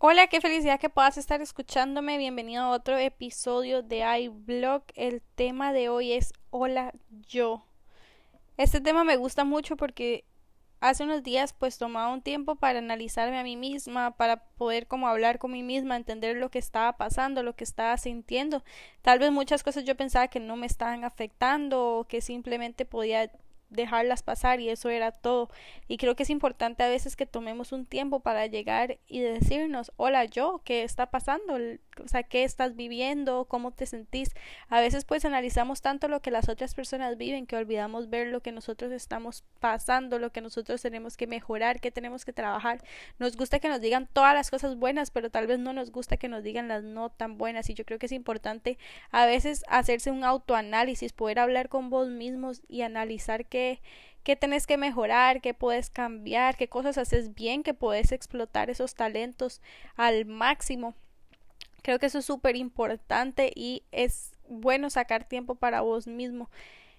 Hola, qué felicidad que puedas estar escuchándome. Bienvenido a otro episodio de iBlog. El tema de hoy es Hola yo. Este tema me gusta mucho porque hace unos días pues tomaba un tiempo para analizarme a mí misma, para poder como hablar con mí misma, entender lo que estaba pasando, lo que estaba sintiendo. Tal vez muchas cosas yo pensaba que no me estaban afectando o que simplemente podía dejarlas pasar y eso era todo. Y creo que es importante a veces que tomemos un tiempo para llegar y decirnos, hola yo, ¿qué está pasando? O sea, ¿qué estás viviendo? ¿Cómo te sentís? A veces pues analizamos tanto lo que las otras personas viven que olvidamos ver lo que nosotros estamos pasando, lo que nosotros tenemos que mejorar, que tenemos que trabajar. Nos gusta que nos digan todas las cosas buenas, pero tal vez no nos gusta que nos digan las no tan buenas. Y yo creo que es importante a veces hacerse un autoanálisis, poder hablar con vos mismos y analizar que qué, tenés que mejorar, qué puedes cambiar, qué cosas haces bien, que puedes explotar esos talentos al máximo. Creo que eso es súper importante y es bueno sacar tiempo para vos mismo.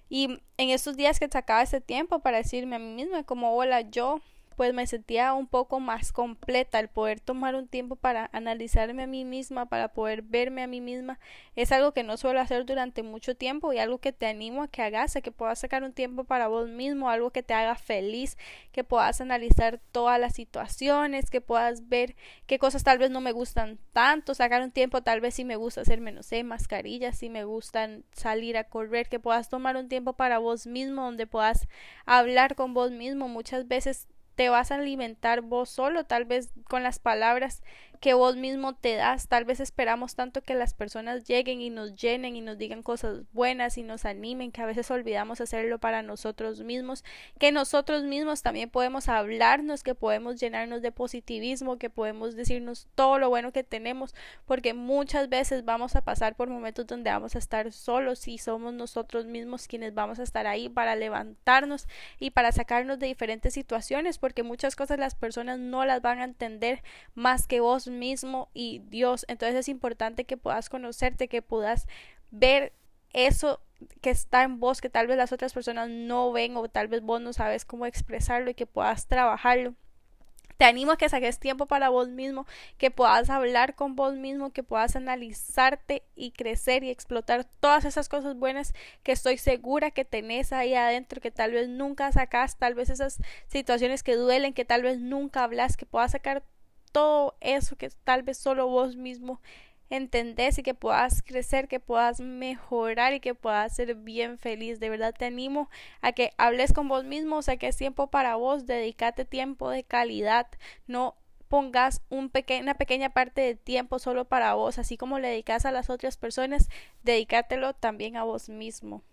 Y en estos días que sacaba ese tiempo para decirme a mí misma como hola yo pues me sentía un poco más completa. El poder tomar un tiempo para analizarme a mí misma, para poder verme a mí misma, es algo que no suelo hacer durante mucho tiempo y algo que te animo a que hagas, a que puedas sacar un tiempo para vos mismo, algo que te haga feliz, que puedas analizar todas las situaciones, que puedas ver qué cosas tal vez no me gustan tanto, sacar un tiempo tal vez si me gusta hacer menos sé, mascarillas, si me gustan salir a correr, que puedas tomar un tiempo para vos mismo, donde puedas hablar con vos mismo, muchas veces te vas a alimentar vos solo, tal vez con las palabras que vos mismo te das. Tal vez esperamos tanto que las personas lleguen y nos llenen y nos digan cosas buenas y nos animen, que a veces olvidamos hacerlo para nosotros mismos, que nosotros mismos también podemos hablarnos, que podemos llenarnos de positivismo, que podemos decirnos todo lo bueno que tenemos, porque muchas veces vamos a pasar por momentos donde vamos a estar solos y somos nosotros mismos quienes vamos a estar ahí para levantarnos y para sacarnos de diferentes situaciones, porque muchas cosas las personas no las van a entender más que vos mismo y Dios. Entonces es importante que puedas conocerte, que puedas ver eso que está en vos, que tal vez las otras personas no ven o tal vez vos no sabes cómo expresarlo y que puedas trabajarlo. Te animo a que saques tiempo para vos mismo, que puedas hablar con vos mismo, que puedas analizarte y crecer y explotar todas esas cosas buenas que estoy segura que tenés ahí adentro, que tal vez nunca sacas, tal vez esas situaciones que duelen, que tal vez nunca hablas, que puedas sacar todo eso que tal vez solo vos mismo entendés y que puedas crecer, que puedas mejorar y que puedas ser bien feliz. De verdad te animo a que hables con vos mismo, o sea que es tiempo para vos, dedícate tiempo de calidad, no pongas un una pequeña parte de tiempo solo para vos, así como le dedicas a las otras personas, dedícatelo también a vos mismo.